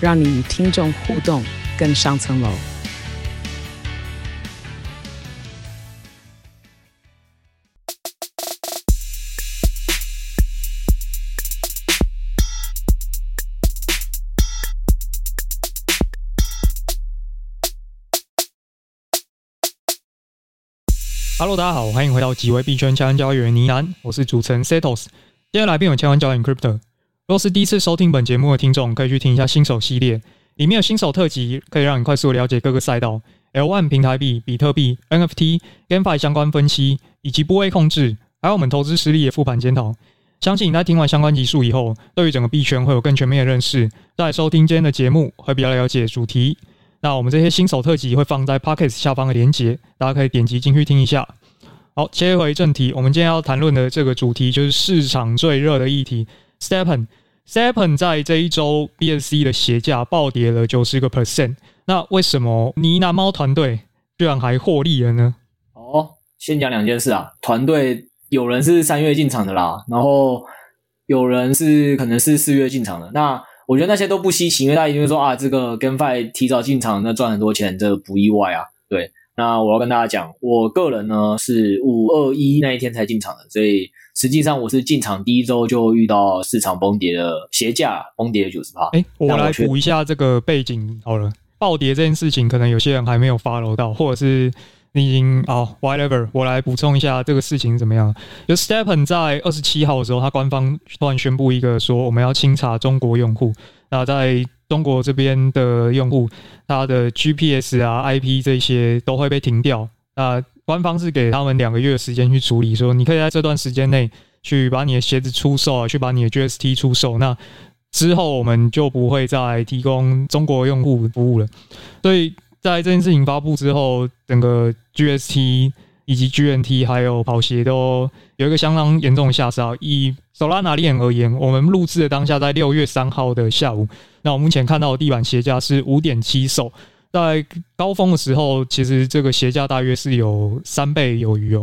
让你与听众互动更上层楼。Hello，大家好，欢迎回到几位币圈千万交易员呢喃，我是主持人 Setos。今天来宾有千万交易员 Crypto。若是第一次收听本节目的听众，可以去听一下新手系列，里面有新手特辑，可以让你快速了解各个赛道、L1 平台币、比特币、NFT、GameFi 相关分析，以及部位控制，还有我们投资实力的复盘检讨。相信你在听完相关集数以后，对于整个币圈会有更全面的认识，在收听今天的节目会比较了解主题。那我们这些新手特辑会放在 Podcast 下方的连结，大家可以点击进去听一下。好，切回正题，我们今天要谈论的这个主题就是市场最热的议题 Stepen，Stepen 在这一周 BSC 的鞋价暴跌了九十个 percent。那为什么呢喃猫团队居然还获利了呢？哦，先讲两件事啊，团队有人是三月进场的啦，然后有人是可能是四月进场的。那我觉得那些都不稀奇，因为大家一定会说啊，这个 GameFi 提早进场，那赚很多钱，这不意外啊。对，那我要跟大家讲，我个人呢是五二一那一天才进场的，所以实际上我是进场第一周就遇到市场崩跌的鞋价崩跌九十趴。哎，我来补一下这个背景好了，暴跌这件事情，可能有些人还没有 follow 到，或者是。你已经哦，whatever，我来补充一下这个事情怎么样？就 Stepen 在二十七号的时候，他官方突然宣布一个说，我们要清查中国用户。那在中国这边的用户，他的 GPS 啊、IP 这些都会被停掉。那官方是给他们两个月的时间去处理，说你可以在这段时间内去把你的鞋子出售，去把你的 GST 出售。那之后我们就不会再提供中国用户服务了。所以。在这件事情发布之后，整个 GST 以及 GNT 还有跑鞋都有一个相当严重的下杀。以 Solana 链而言，我们录制的当下在六月三号的下午，那我目前看到的地板鞋价是五点七 SOL，在高峰的时候，其实这个鞋价大约是有三倍有余哦。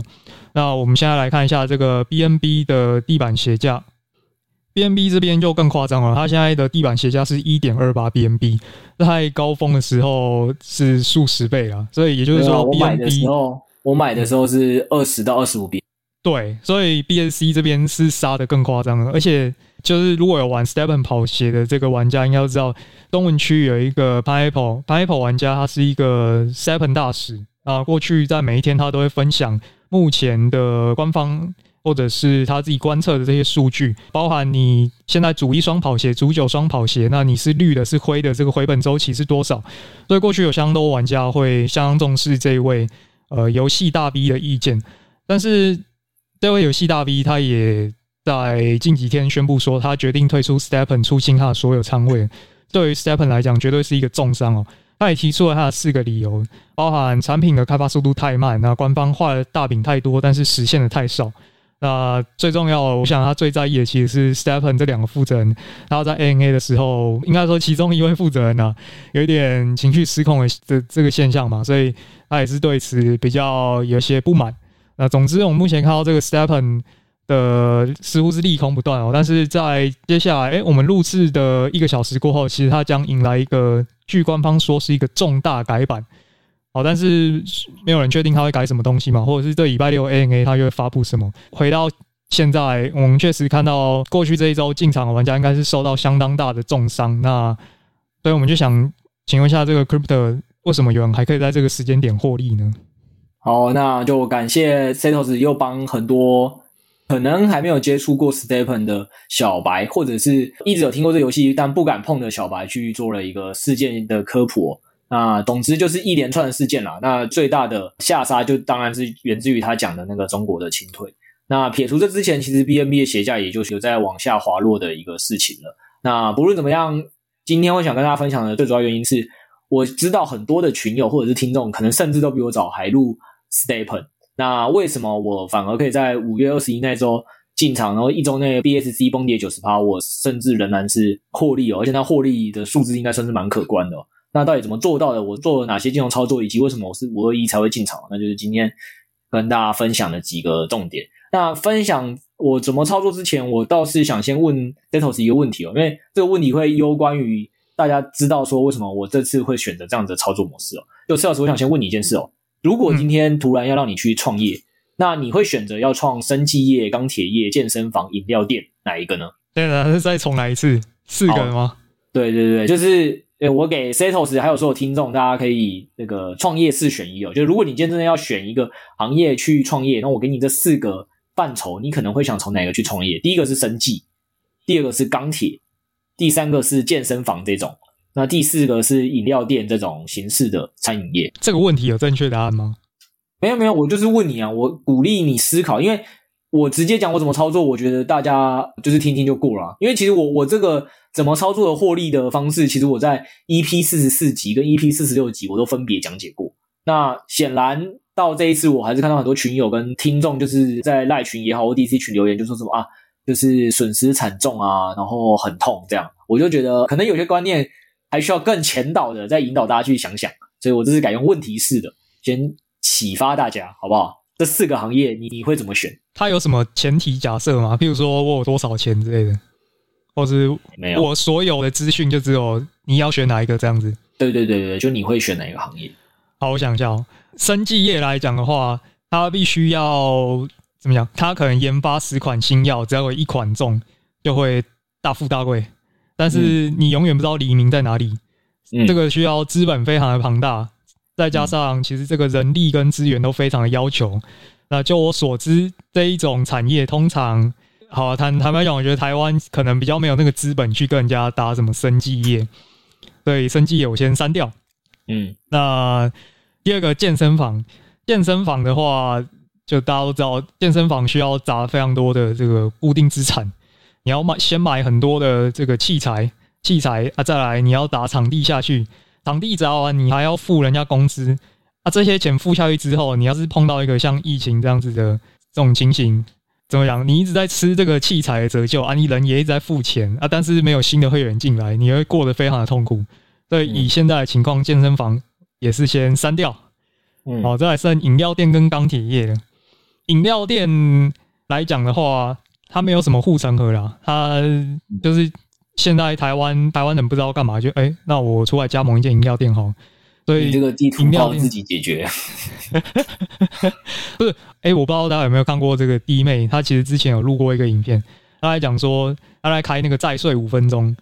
那我们现在来看一下这个 BNB 的地板鞋价。BNB 这边就更夸张了，它现在的地板鞋价是一点二八 BNB，在高峰的时候是数十倍啊，所以也就是说 BNB，我买的时候，是二十到二十五 B，对，所以 BSC 这边是杀的更夸张了，而且就是如果有玩 Stepen 跑鞋的这个玩家，应该都知道东文区有一个 Pineapple，Pineapple 玩家他是一个 Stepen 大使啊，过去在每一天他都会分享目前的官方。或者是他自己观测的这些数据，包含你现在组一双跑鞋，组九双跑鞋，那你是绿的，是灰的，这个回本周期是多少？所以过去有相当多玩家会相当重视这一位呃游戏大 V 的意见，但是这位游戏大 V 他也在近几天宣布说，他决定退出 Stepen，出清他的所有仓位。对于 Stepen 来讲，绝对是一个重伤哦。他也提出了他的四个理由，包含产品的开发速度太慢，那官方画的大饼太多，但是实现的太少。那最重要，我想他最在意的其实是 Stephen 这两个负责人。然后在 ANA 的时候，应该说其中一位负责人呢、啊，有一点情绪失控的这这个现象嘛，所以他也是对此比较有些不满。那总之，我们目前看到这个 Stephen 的似乎是利空不断哦，但是在接下来，哎，我们录制的一个小时过后，其实它将迎来一个据官方说是一个重大改版。好，但是没有人确定他会改什么东西嘛，或者是这礼拜六 ANA 他又会发布什么？回到现在，我们确实看到过去这一周进场的玩家应该是受到相当大的重伤。那所以我们就想请问一下，这个 Crypto 为什么有人还可以在这个时间点获利呢？好，那就感谢 Setos 又帮很多可能还没有接触过 Stepen 的小白，或者是一直有听过这游戏但不敢碰的小白，去做了一个事件的科普。那总之就是一连串的事件啦。那最大的下杀就当然是源自于他讲的那个中国的清退。那撇除这之前，其实 BNB 的鞋价也就是有在往下滑落的一个事情了。那不论怎么样今天我想跟大家分享的最主要原因是，我知道很多的群友或者是听众，可能甚至都比我早还入 STEPN。那为什么我反而可以在五月二十一那周进场，然后一周内 BSC 崩跌九十趴，我甚至仍然是获利哦，而且那获利的数字应该算是蛮可观的哦。那到底怎么做到的？我做了哪些金融操作，以及为什么我是五二一才会进场？那就是今天跟大家分享的几个重点。那分享我怎么操作之前，我倒是想先问 Detos 一个问题哦，因为这个问题会攸关于大家知道说为什么我这次会选择这样子的操作模式哦。就 Setos，我想先问你一件事哦。如果今天突然要让你去创业，嗯、那你会选择要创生技业、钢铁业、健身房、饮料店哪一个呢？对了，再重来一次，四个吗？对对对，就是我给 Setos 还有所有听众，大家可以那个创业四选一哦。就如果你今天真的要选一个行业去创业，那我给你这四个范畴，你可能会想从哪个去创业？第一个是生计，第二个是钢铁，第三个是健身房这种。那第四个是饮料店这种形式的餐饮业，这个问题有正确答案吗？没有没有，我就是问你啊，我鼓励你思考，因为我直接讲我怎么操作，我觉得大家就是听听就过了。因为其实我我这个怎么操作的获利的方式，其实我在 EP 四十四集跟 EP 四十六集我都分别讲解过。那显然到这一次，我还是看到很多群友跟听众就是在赖群也好或 DC 群留言，就说什么啊，就是损失惨重啊，然后很痛这样，我就觉得可能有些观念。还需要更前导的，再引导大家去想想，所以我这是改用问题式的，先启发大家，好不好？这四个行业你你会怎么选？它有什么前提假设吗？譬如说我有多少钱之类的，或是没有？我所有的资讯就只有你要选哪一个这样子？对对对对，就你会选哪一个行业？好，我想一下哦。生技业来讲的话，它必须要怎么讲？它可能研发十款新药，只要有一款中，就会大富大贵。但是你永远不知道黎明在哪里，嗯、这个需要资本非常的庞大，再加上其实这个人力跟资源都非常的要求。那就我所知，这一种产业通常，好、啊、坦坦白讲，我觉得台湾可能比较没有那个资本去跟人家搭什么生技业，所以生技业我先删掉。嗯，那第二个健身房，健身房的话，就大家都知道，健身房需要砸非常多的这个固定资产。你要买先买很多的这个器材，器材啊，再来你要打场地下去，场地砸完你还要付人家工资啊，这些钱付下去之后，你要是碰到一个像疫情这样子的这种情形，怎么讲？你一直在吃这个器材的折旧啊，你人也一直在付钱啊，但是没有新的会员进来，你会过得非常的痛苦。所以以现在的情况，健身房也是先删掉。嗯，好，再来剩饮料店跟钢铁业了。饮料店来讲的话。它没有什么护城河啦，它就是现在台湾台湾人不知道干嘛，就哎、欸，那我出来加盟一间饮料店好，所以这个地图靠自己解决。不是，哎、欸，我不知道大家有没有看过这个弟妹，她其实之前有录过一个影片，她来讲说她来开那个再睡五分钟。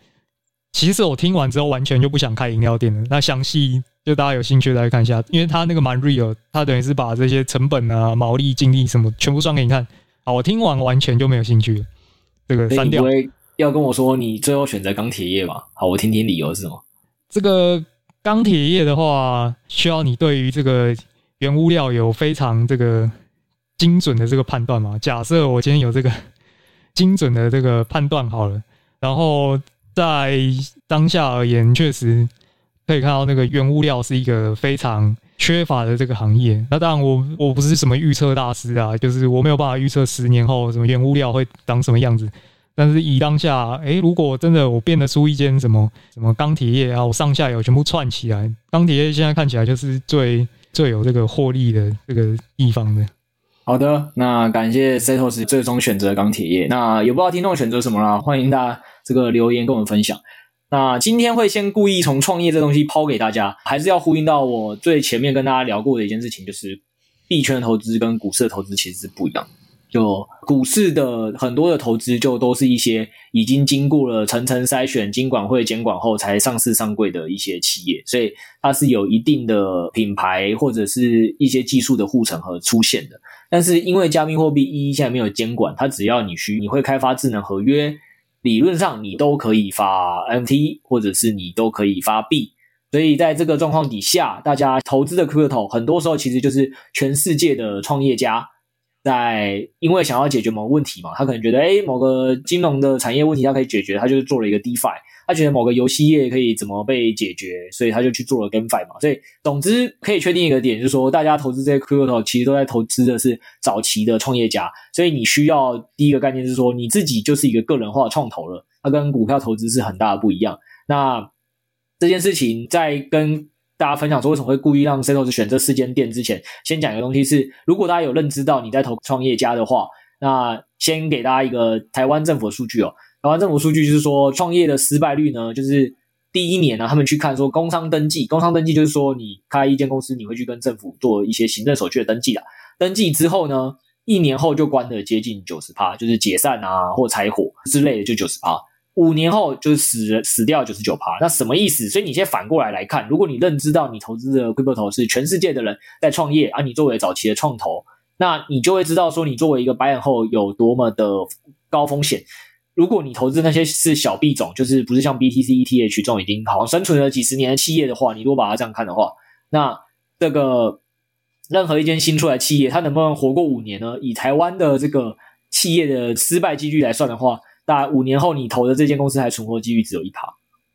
其实我听完之后完全就不想开饮料店了。那详细就大家有兴趣来看一下，因为他那个蛮 real，他等于是把这些成本啊、毛利、净利什么全部算给你看。好，我听完完全就没有兴趣了。这个删掉。要跟我说你最后选择钢铁业嘛？好，我听听理由是什么。这个钢铁业的话，需要你对于这个原物料有非常这个精准的这个判断嘛？假设我今天有这个精准的这个判断好了，然后在当下而言，确实可以看到那个原物料是一个非常。缺乏的这个行业，那当然我我不是什么预测大师啊，就是我没有办法预测十年后什么原物料会长什么样子。但是以当下，诶、欸，如果真的我变得出一间什么什么钢铁业啊，我上下游全部串起来，钢铁业现在看起来就是最最有这个获利的这个地方的。好的，那感谢 Setos 最终选择钢铁业。那也不知道听众选择什么啦，欢迎大家这个留言跟我们分享。那今天会先故意从创业这东西抛给大家，还是要呼应到我最前面跟大家聊过的一件事情，就是币圈的投资跟股市的投资其实是不一样。就股市的很多的投资，就都是一些已经经过了层层筛选、金管会监管后才上市上柜的一些企业，所以它是有一定的品牌或者是一些技术的护城河出现的。但是因为加密货币一现在没有监管，它只要你需你会开发智能合约。理论上你都可以发 M T，或者是你都可以发币，所以在这个状况底下，大家投资的 Crypto 很多时候其实就是全世界的创业家在因为想要解决某个问题嘛，他可能觉得，哎，某个金融的产业问题他可以解决，他就做了一个 DeFi。他觉得某个游戏业可以怎么被解决，所以他就去做了 GameFi 嘛。所以总之可以确定一个点，就是说大家投资这些 Crypto 其实都在投资的是早期的创业家。所以你需要第一个概念是说，你自己就是一个个人化创投了，它跟股票投资是很大的不一样。那这件事情在跟大家分享说为什么会故意让 Setos 选这四间店之前，先讲一个东西是，如果大家有认知到你在投创业家的话，那先给大家一个台湾政府的数据哦。台湾政府数据就是说，创业的失败率呢，就是第一年呢、啊，他们去看说工商登记，工商登记就是说你开一间公司，你会去跟政府做一些行政手续的登记啦。登记之后呢，一年后就关的接近九十趴，就是解散啊或拆伙之类的就九十趴。五年后就是死死掉九十九趴。那什么意思？所以你先反过来来看，如果你认知到你投资的 Crypto 投是全世界的人在创业，而、啊、你作为早期的创投，那你就会知道说你作为一个白眼后有多么的高风险。如果你投资那些是小币种，就是不是像 BTC、ETH 这种已经好像生存了几十年的企业的话，你如果把它这样看的话，那这个任何一间新出来企业，它能不能活过五年呢？以台湾的这个企业的失败几率来算的话，大五年后你投的这间公司还存活几率只有一趴，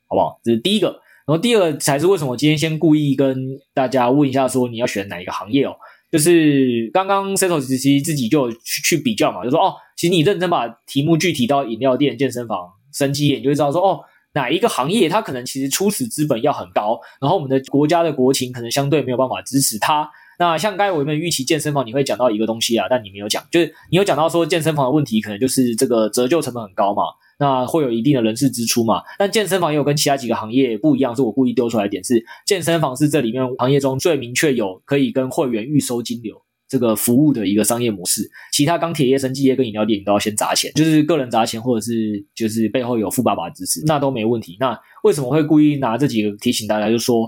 好不好？这是第一个。然后第二个才是为什么今天先故意跟大家问一下，说你要选哪一个行业哦？就是刚刚 Setos 其实自己就去去比较嘛，就说哦。其实你认真把题目具体到饮料店、健身房、生技业，你就会知道说哦，哪一个行业它可能其实初始资本要很高，然后我们的国家的国情可能相对没有办法支持它。那像刚才我们预期健身房，你会讲到一个东西啊，但你没有讲，就是你有讲到说健身房的问题可能就是这个折旧成本很高嘛，那会有一定的人事支出嘛。但健身房也有跟其他几个行业不一样，是我故意丢出来的点是，健身房是这里面行业中最明确有可以跟会员预收金流。这个服务的一个商业模式，其他钢铁业、生技业跟饮料店你都要先砸钱，就是个人砸钱，或者是就是背后有富爸爸支持，那都没问题。那为什么会故意拿这几个提醒大家？就说，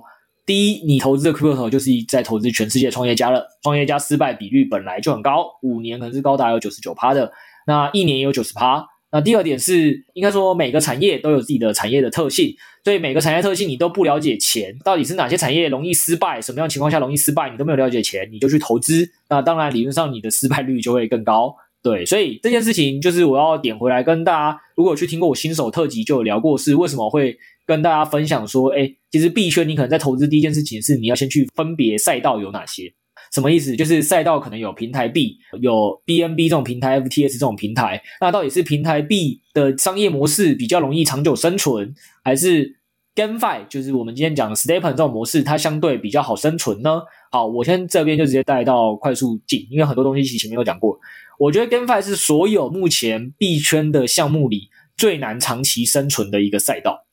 第一，你投资的 Crypto 就是在投资全世界创业家了，创业家失败比率本来就很高，五年可能是高达有九十九趴的，那一年也有九十趴。那第二点是，应该说每个产业都有自己的产业的特性，所以每个产业特性你都不了解钱到底是哪些产业容易失败，什么样情况下容易失败，你都没有了解钱，你就去投资，那当然理论上你的失败率就会更高。对，所以这件事情就是我要点回来跟大家，如果有去听过我新手特辑就有聊过，是为什么会跟大家分享说，哎，其实币圈你可能在投资第一件事情是你要先去分别赛道有哪些。什么意思？就是赛道可能有平台币，有 BNB 这种平台，FTS 这种平台。那到底是平台币的商业模式比较容易长久生存，还是 GameFi，就是我们今天讲的 StepN 这种模式，它相对比较好生存呢？好，我先这边就直接带到快速进，因为很多东西前面有讲过。我觉得 GameFi 是所有目前币圈的项目里最难长期生存的一个赛道。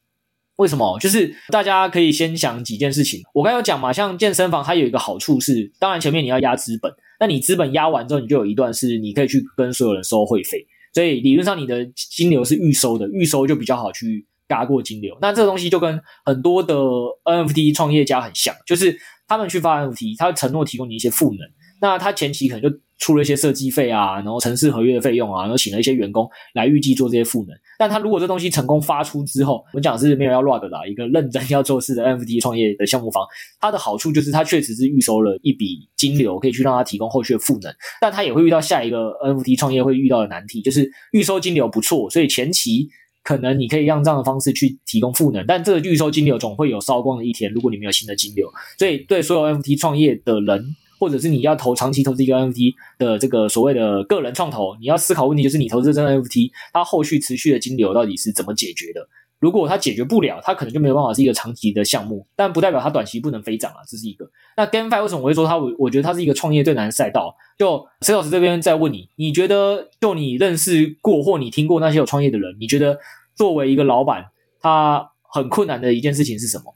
为什么？就是大家可以先想几件事情。我刚有讲嘛，像健身房，它有一个好处是，当然前面你要压资本，那你资本压完之后，你就有一段是你可以去跟所有人收会费，所以理论上你的金流是预收的，预收就比较好去嘎过金流。那这个东西就跟很多的 NFT 创业家很像，就是他们去发 NFT，他承诺提供你一些赋能，那他前期可能就。出了一些设计费啊，然后城市合约的费用啊，然后请了一些员工来预计做这些赋能。但他如果这东西成功发出之后，我讲是没有要 rug 的，一个认真要做事的 NFT 创业的项目方，它的好处就是它确实是预收了一笔金流，可以去让他提供后续的赋能。但他也会遇到下一个 NFT 创业会遇到的难题，就是预收金流不错，所以前期可能你可以让这样的方式去提供赋能，但这个预收金流总会有烧光的一天，如果你没有新的金流。所以对所有 NFT 创业的人。或者是你要投长期投资一个 NFT 的这个所谓的个人创投，你要思考问题就是你投资这个 NFT，它后续持续的金流到底是怎么解决的？如果它解决不了，它可能就没有办法是一个长期的项目，但不代表它短期不能飞涨啊，这是一个。那 GameFi 为什么我会说它？我我觉得它是一个创业最难的赛道。就 C 老师这边再问你，你觉得就你认识过或你听过那些有创业的人，你觉得作为一个老板，他很困难的一件事情是什么？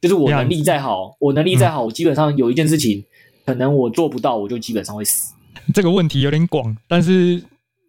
就是我能力再好，我能力再好，我基本上有一件事情。可能我做不到，我就基本上会死。这个问题有点广，但是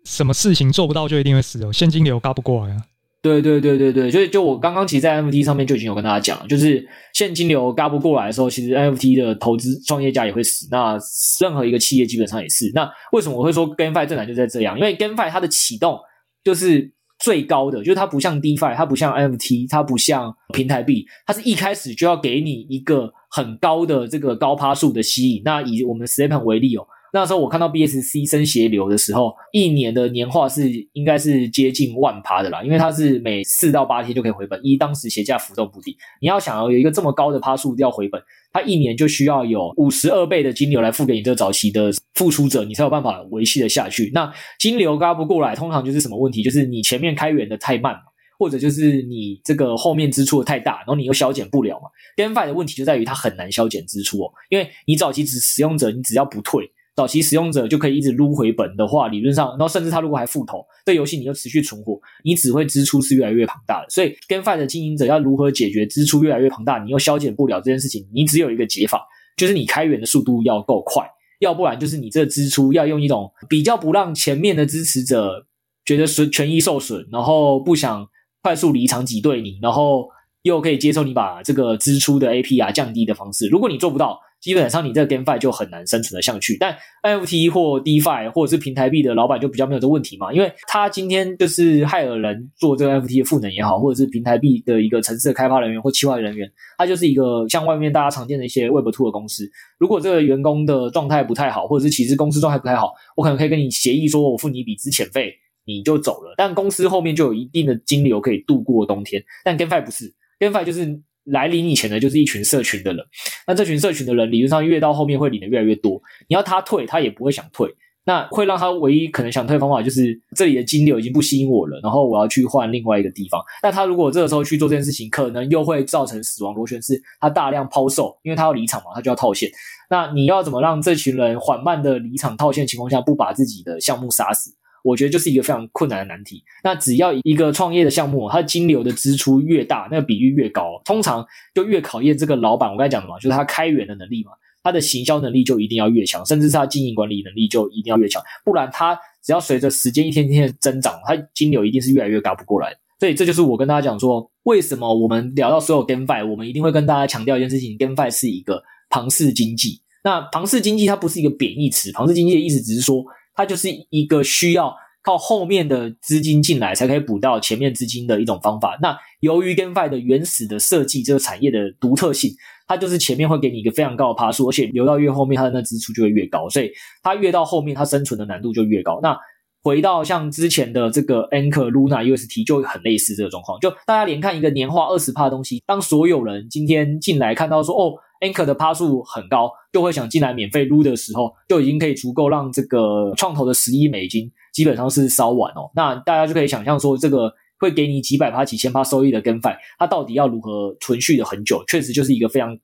什么事情做不到就一定会死哦？现金流嘎不过来啊？对对对对对，就就我刚刚其实，在 NFT 上面就已经有跟大家讲了，就是现金流嘎不过来的时候，其实 NFT 的投资创业家也会死。那任何一个企业基本上也是。那为什么我会说 GameFi 正难就在这样？因为 GameFi 它的启动就是最高的，就是它不像 DeFi，它不像 NFT，它不像平台币，它是一开始就要给你一个。很高的这个高趴数的吸引，那以我们 s t e p e n 为例哦，那时候我看到 BSC 生协流的时候，一年的年化是应该是接近万趴的啦，因为它是每四到八天就可以回本，一当时鞋价浮动不低。你要想要有一个这么高的趴数要回本，它一年就需要有五十二倍的金流来付给你这个早期的付出者，你才有办法维系的下去。那金流轧不过来，通常就是什么问题？就是你前面开源的太慢嘛，或者就是你这个后面支出的太大，然后你又削减不了嘛。GameFi 的问题就在于它很难削减支出哦，因为你早期只使用者，你只要不退。早期使用者就可以一直撸回本的话，理论上，然后甚至他如果还复投，这游戏你又持续存活，你只会支出是越来越庞大的。所以，GameFi 的经营者要如何解决支出越来越庞大，你又消减不了这件事情，你只有一个解法，就是你开源的速度要够快，要不然就是你这支出要用一种比较不让前面的支持者觉得损权益受损，然后不想快速离场挤兑你，然后又可以接受你把这个支出的 APR 降低的方式。如果你做不到，基本上你这个 GameFi 就很难生存的下去，但 NFT 或 DeFi 或者是平台币的老板就比较没有这问题嘛，因为他今天就是害了人做这个 NFT 的赋能也好，或者是平台币的一个城市的开发人员或企划人员，他就是一个像外面大家常见的一些 Web2 的公司。如果这个员工的状态不太好，或者是其实公司状态不太好，我可能可以跟你协议说，我付你一笔资遣费，你就走了，但公司后面就有一定的金流可以度过冬天。但 GameFi 不是，GameFi 就是。来领你钱的就是一群社群的人，那这群社群的人理论上越到后面会领的越来越多。你要他退，他也不会想退。那会让他唯一可能想退的方法就是这里的金流已经不吸引我了，然后我要去换另外一个地方。那他如果这个时候去做这件事情，可能又会造成死亡螺旋，是他大量抛售，因为他要离场嘛，他就要套现。那你要怎么让这群人缓慢的离场套现情况下，不把自己的项目杀死？我觉得就是一个非常困难的难题。那只要一个创业的项目，它的金流的支出越大，那个比率越高，通常就越考验这个老板。我刚才讲的嘛，就是他开源的能力嘛，他的行销能力就一定要越强，甚至是他经营管理能力就一定要越强。不然，他只要随着时间一天天的增长，他金流一定是越来越搞不过来。所以，这就是我跟大家讲说，为什么我们聊到所有 GameFi，我们一定会跟大家强调一件事情：GameFi 是一个庞氏经济。那庞氏经济它不是一个贬义词，庞氏经济的意思只是说。它就是一个需要靠后面的资金进来才可以补到前面资金的一种方法。那由于 GameFi 的原始的设计，这个产业的独特性，它就是前面会给你一个非常高的趴数，而且流到越后面，它的那支出就会越高，所以它越到后面，它生存的难度就越高。那回到像之前的这个 Anchor Luna UST 就很类似这个状况，就大家连看一个年化二十趴的东西，当所有人今天进来看到说哦。Anchor 的趴数很高，就会想进来免费撸的时候，就已经可以足够让这个创投的十亿美金基本上是烧完哦。那大家就可以想象说，这个会给你几百趴、几千趴收益的 GameFi，它到底要如何存续的很久，确实就是一个非常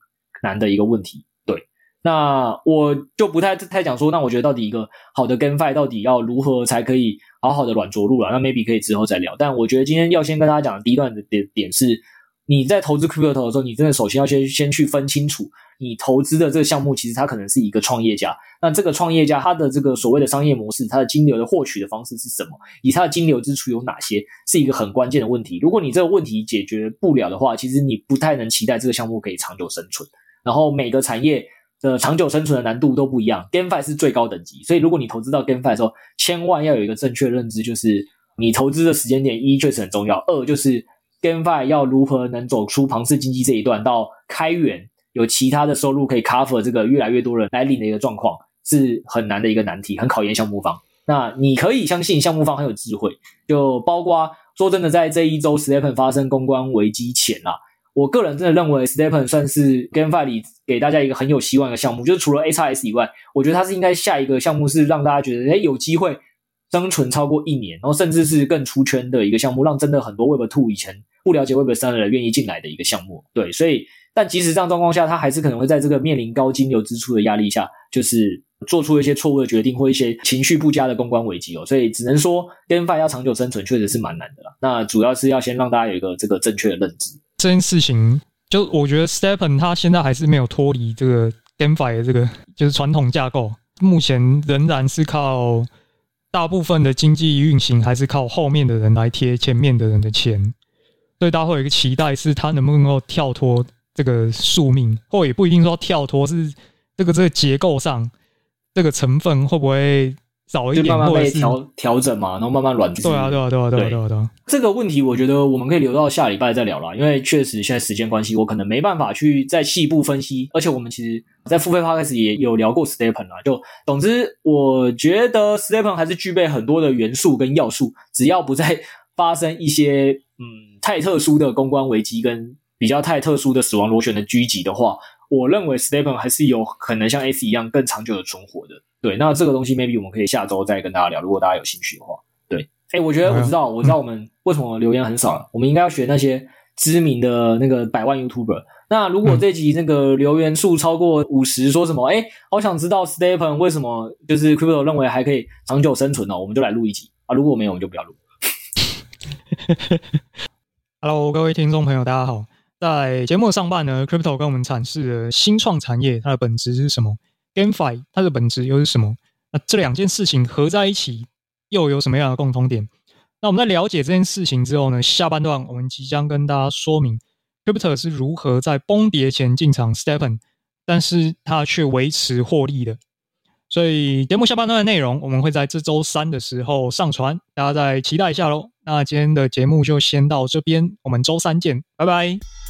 难的一个问题。对，那我就不太太讲说，那我觉得到底一个好的 GameFi 到底要如何才可以好好的软着陆了？那 maybe 可以之后再聊。但我觉得今天要先跟大家讲的第一段的点点是。你在投资 Crypto 的时候，你真的首先要先先去分清楚，你投资的这个项目其实它可能是一个创业家。那这个创业家他的这个所谓的商业模式，他的金流的获取的方式是什么？以他的金流支出有哪些，是一个很关键的问题。如果你这个问题解决不了的话，其实你不太能期待这个项目可以长久生存。然后每个产业的长久生存的难度都不一样，GameFi 是最高等级。所以如果你投资到 GameFi 的时候，千万要有一个正确认知，就是你投资的时间点一确实很重要，二就是。GameFi 要如何能走出庞氏经济这一段，到开源有其他的收入可以 cover 这个越来越多人来领的一个状况，是很难的一个难题，很考验项目方。那你可以相信项目方很有智慧，就包括说真的，在这一周 STEPN 发生公关危机前啊，我个人真的认为 STEPN 算是 GameFi 里给大家一个很有希望的项目，就是除了 XRS 以外，我觉得它是应该下一个项目是让大家觉得诶有机会。生存超过一年，然后甚至是更出圈的一个项目，让真的很多 Web Two 以前不了解 Web 三的人愿意进来的一个项目。对，所以但即使这样状况下，他还是可能会在这个面临高金流支出的压力下，就是做出一些错误的决定或一些情绪不佳的公关危机哦。所以只能说，GameFi 要长久生存确实是蛮难的啦。那主要是要先让大家有一个这个正确的认知。这件事情，就我觉得 Stepen 他现在还是没有脱离这个 GameFi 的这个就是传统架构，目前仍然是靠。大部分的经济运行还是靠后面的人来贴前面的人的钱，所以大家会有一个期待，是他能不能够跳脱这个宿命，或也不一定说跳脱，是这个这个结构上这个成分会不会少一点，慢慢被调调调整嘛，然后慢慢软。对啊，对啊，对啊，对啊，对啊，对啊。这个问题我觉得我们可以留到下礼拜再聊啦，因为确实现在时间关系，我可能没办法去再细部分析。而且我们其实，在付费 podcast 也有聊过 Stepen 啦。就总之，我觉得 Stepen 还是具备很多的元素跟要素，只要不再发生一些嗯太特殊的公关危机跟比较太特殊的死亡螺旋的狙击的话，我认为 Stepen 还是有可能像 ACE 一样更长久的存活的。对，那这个东西 maybe 我们可以下周再跟大家聊，如果大家有兴趣的话。对，哎，我觉得我知道，我知道我们为什么留言很少了。我们应该要学那些知名的那个百万 YouTuber。那如果这集那个留言数超过五十，说什么？哎，好想知道 Stepen 为什么就是 Crypto 认为还可以长久生存呢？我们就来录一集啊！如果没有，我们就不要录。Hello，各位听众朋友，大家好。在节目上半呢，Crypto 跟我们阐释了新创产业它的本质是什么。GameFi 它的本质又是什么？那这两件事情合在一起又有什么样的共通点？那我们在了解这件事情之后呢，下半段我们即将跟大家说明 Crypto 是如何在崩跌前进场 STEPN，但是它却维持获利的。所以节目下半段的内容我们会在这周三的时候上传，大家再期待一下喽。那今天的节目就先到这边，我们周三见，拜拜。